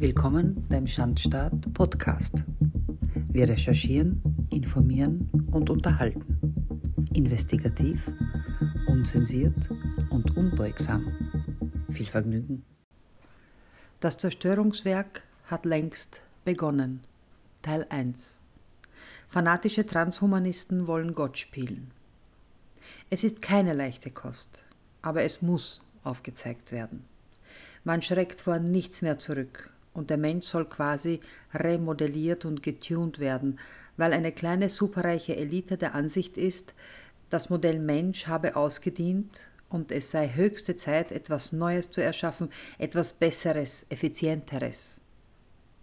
Willkommen beim Schandstaat Podcast. Wir recherchieren, informieren und unterhalten. Investigativ, unzensiert und unbeugsam. Viel Vergnügen. Das Zerstörungswerk hat längst begonnen. Teil 1. Fanatische Transhumanisten wollen Gott spielen. Es ist keine leichte Kost, aber es muss aufgezeigt werden. Man schreckt vor nichts mehr zurück und der Mensch soll quasi remodelliert und getuned werden, weil eine kleine superreiche Elite der Ansicht ist, das Modell Mensch habe ausgedient und es sei höchste Zeit, etwas Neues zu erschaffen, etwas Besseres, Effizienteres.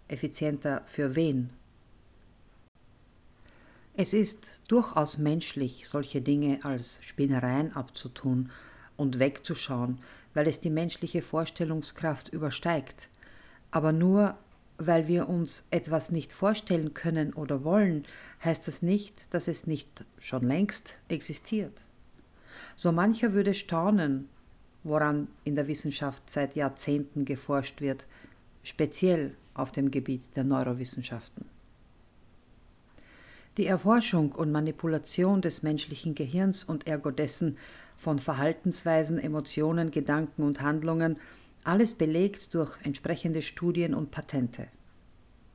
Effizienter für wen? Es ist durchaus menschlich, solche Dinge als Spinnereien abzutun und wegzuschauen, weil es die menschliche Vorstellungskraft übersteigt. Aber nur weil wir uns etwas nicht vorstellen können oder wollen, heißt das nicht, dass es nicht schon längst existiert. So mancher würde staunen, woran in der Wissenschaft seit Jahrzehnten geforscht wird, speziell auf dem Gebiet der Neurowissenschaften. Die Erforschung und Manipulation des menschlichen Gehirns und ergo dessen von Verhaltensweisen, Emotionen, Gedanken und Handlungen, alles belegt durch entsprechende Studien und Patente.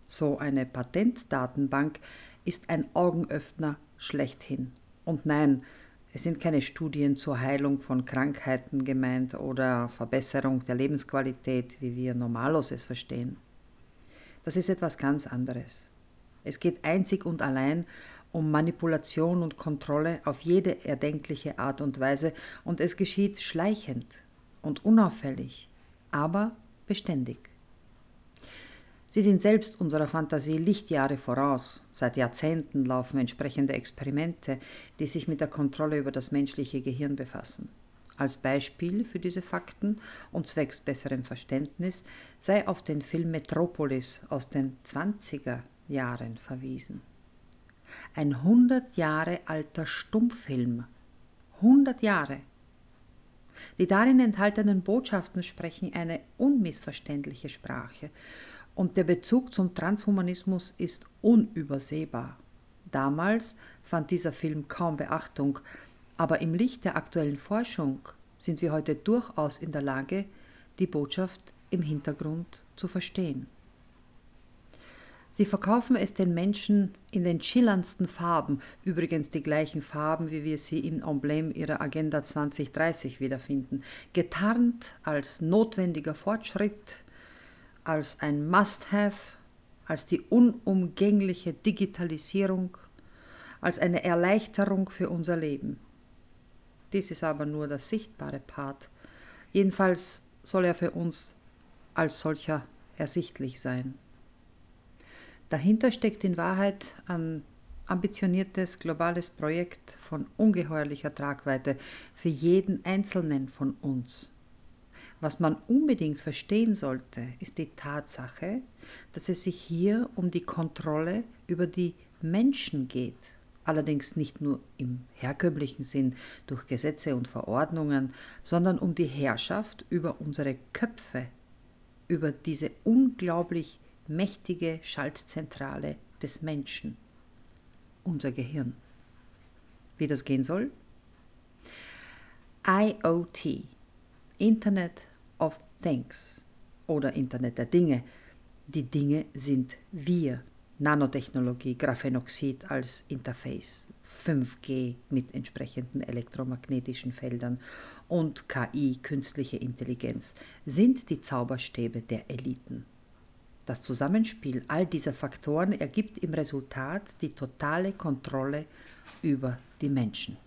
So eine Patentdatenbank ist ein Augenöffner schlechthin. Und nein, es sind keine Studien zur Heilung von Krankheiten gemeint oder Verbesserung der Lebensqualität, wie wir normalos es verstehen. Das ist etwas ganz anderes. Es geht einzig und allein um Manipulation und Kontrolle auf jede erdenkliche Art und Weise und es geschieht schleichend und unauffällig, aber beständig. Sie sind selbst unserer Fantasie Lichtjahre voraus. Seit Jahrzehnten laufen entsprechende Experimente, die sich mit der Kontrolle über das menschliche Gehirn befassen. Als Beispiel für diese Fakten und zwecks besserem Verständnis sei auf den Film Metropolis aus den 20er Jahren verwiesen. Ein 100 Jahre alter Stummfilm. 100 Jahre. Die darin enthaltenen Botschaften sprechen eine unmissverständliche Sprache und der Bezug zum Transhumanismus ist unübersehbar. Damals fand dieser Film kaum Beachtung, aber im Licht der aktuellen Forschung sind wir heute durchaus in der Lage, die Botschaft im Hintergrund zu verstehen. Sie verkaufen es den Menschen in den schillerndsten Farben, übrigens die gleichen Farben, wie wir sie im Emblem ihrer Agenda 2030 wiederfinden, getarnt als notwendiger Fortschritt, als ein Must-Have, als die unumgängliche Digitalisierung, als eine Erleichterung für unser Leben. Dies ist aber nur der sichtbare Part. Jedenfalls soll er für uns als solcher ersichtlich sein. Dahinter steckt in Wahrheit ein ambitioniertes globales Projekt von ungeheuerlicher Tragweite für jeden Einzelnen von uns. Was man unbedingt verstehen sollte, ist die Tatsache, dass es sich hier um die Kontrolle über die Menschen geht. Allerdings nicht nur im herkömmlichen Sinn durch Gesetze und Verordnungen, sondern um die Herrschaft über unsere Köpfe, über diese unglaublich mächtige Schaltzentrale des Menschen, unser Gehirn. Wie das gehen soll? IoT, Internet of Things oder Internet der Dinge. Die Dinge sind wir. Nanotechnologie, Graphenoxid als Interface, 5G mit entsprechenden elektromagnetischen Feldern und KI, künstliche Intelligenz, sind die Zauberstäbe der Eliten. Das Zusammenspiel all dieser Faktoren ergibt im Resultat die totale Kontrolle über die Menschen.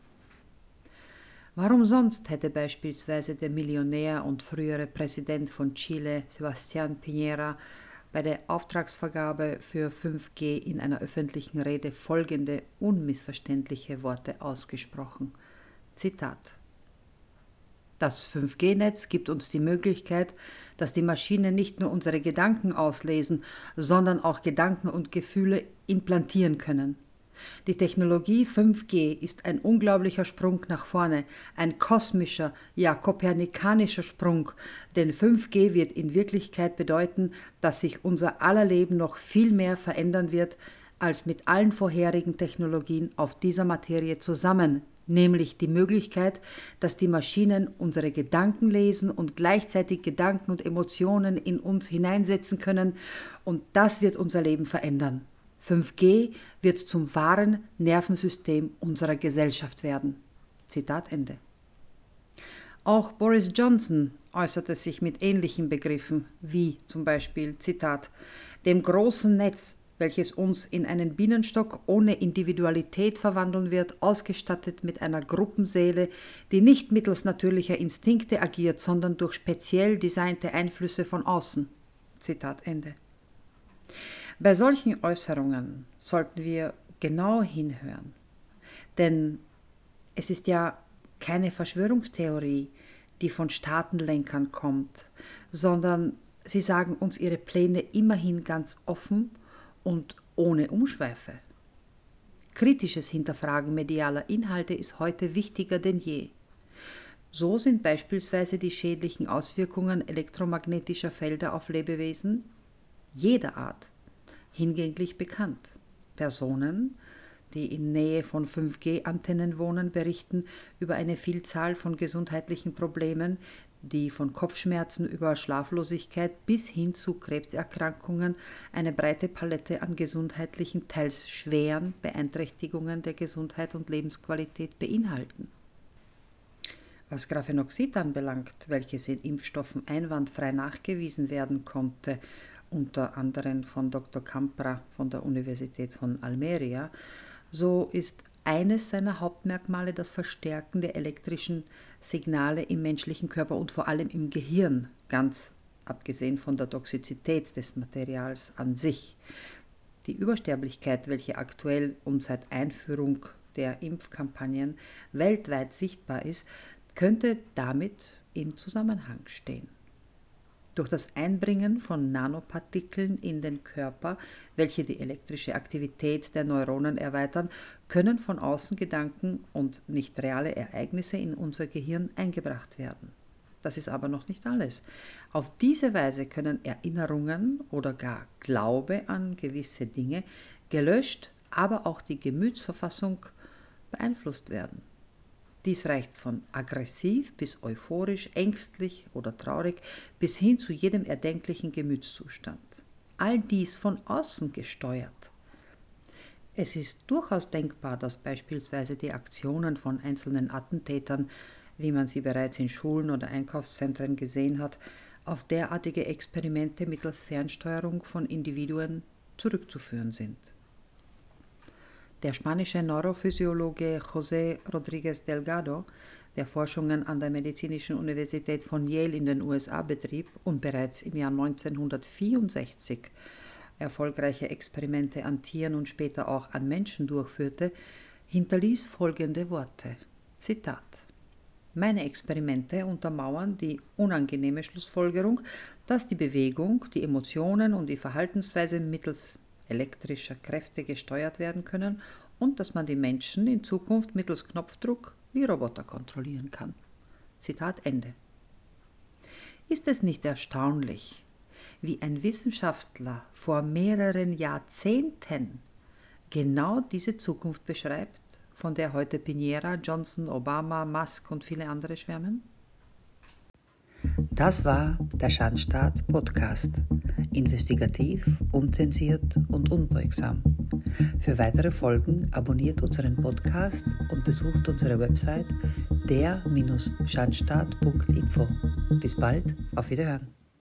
Warum sonst hätte beispielsweise der Millionär und frühere Präsident von Chile, Sebastián Piñera, bei der Auftragsvergabe für 5G in einer öffentlichen Rede folgende unmissverständliche Worte ausgesprochen. Zitat das 5G-Netz gibt uns die Möglichkeit, dass die Maschinen nicht nur unsere Gedanken auslesen, sondern auch Gedanken und Gefühle implantieren können. Die Technologie 5G ist ein unglaublicher Sprung nach vorne, ein kosmischer, ja kopernikanischer Sprung, denn 5G wird in Wirklichkeit bedeuten, dass sich unser aller Leben noch viel mehr verändern wird als mit allen vorherigen Technologien auf dieser Materie zusammen, nämlich die Möglichkeit, dass die Maschinen unsere Gedanken lesen und gleichzeitig Gedanken und Emotionen in uns hineinsetzen können, und das wird unser Leben verändern. 5G wird zum wahren Nervensystem unserer Gesellschaft werden. Zitat Ende. Auch Boris Johnson äußerte sich mit ähnlichen Begriffen wie zum Beispiel Zitat dem großen Netz, welches uns in einen Bienenstock ohne Individualität verwandeln wird, ausgestattet mit einer Gruppenseele, die nicht mittels natürlicher Instinkte agiert, sondern durch speziell designte Einflüsse von außen. Zitat Ende. Bei solchen Äußerungen sollten wir genau hinhören, denn es ist ja keine Verschwörungstheorie, die von Staatenlenkern kommt, sondern sie sagen uns ihre Pläne immerhin ganz offen und ohne Umschweife. Kritisches Hinterfragen medialer Inhalte ist heute wichtiger denn je. So sind beispielsweise die schädlichen Auswirkungen elektromagnetischer Felder auf Lebewesen jeder Art hingänglich bekannt. Personen, die in Nähe von 5G-Antennen wohnen, berichten über eine Vielzahl von gesundheitlichen Problemen, die von Kopfschmerzen über Schlaflosigkeit bis hin zu Krebserkrankungen eine breite Palette an gesundheitlichen, teils schweren Beeinträchtigungen der Gesundheit und Lebensqualität beinhalten. Was Graphenoxid anbelangt, welches in Impfstoffen einwandfrei nachgewiesen werden konnte unter anderem von Dr. Campra von der Universität von Almeria, so ist eines seiner Hauptmerkmale das Verstärken der elektrischen Signale im menschlichen Körper und vor allem im Gehirn, ganz abgesehen von der Toxizität des Materials an sich. Die Übersterblichkeit, welche aktuell und seit Einführung der Impfkampagnen weltweit sichtbar ist, könnte damit im Zusammenhang stehen. Durch das Einbringen von Nanopartikeln in den Körper, welche die elektrische Aktivität der Neuronen erweitern, können von außen Gedanken und nicht reale Ereignisse in unser Gehirn eingebracht werden. Das ist aber noch nicht alles. Auf diese Weise können Erinnerungen oder gar Glaube an gewisse Dinge gelöscht, aber auch die Gemütsverfassung beeinflusst werden. Dies reicht von aggressiv bis euphorisch, ängstlich oder traurig bis hin zu jedem erdenklichen Gemütszustand. All dies von außen gesteuert. Es ist durchaus denkbar, dass beispielsweise die Aktionen von einzelnen Attentätern, wie man sie bereits in Schulen oder Einkaufszentren gesehen hat, auf derartige Experimente mittels Fernsteuerung von Individuen zurückzuführen sind. Der spanische Neurophysiologe José Rodríguez Delgado, der Forschungen an der Medizinischen Universität von Yale in den USA betrieb und bereits im Jahr 1964 erfolgreiche Experimente an Tieren und später auch an Menschen durchführte, hinterließ folgende Worte. Zitat. Meine Experimente untermauern die unangenehme Schlussfolgerung, dass die Bewegung, die Emotionen und die Verhaltensweise mittels elektrischer Kräfte gesteuert werden können und dass man die Menschen in Zukunft mittels Knopfdruck wie Roboter kontrollieren kann. Zitat Ende. Ist es nicht erstaunlich, wie ein Wissenschaftler vor mehreren Jahrzehnten genau diese Zukunft beschreibt, von der heute Pinera, Johnson, Obama, Musk und viele andere schwärmen? Das war der Schandstaat Podcast. Investigativ, unzensiert und unbeugsam. Für weitere Folgen abonniert unseren Podcast und besucht unsere Website der-schandstaat.info. Bis bald, auf Wiederhören.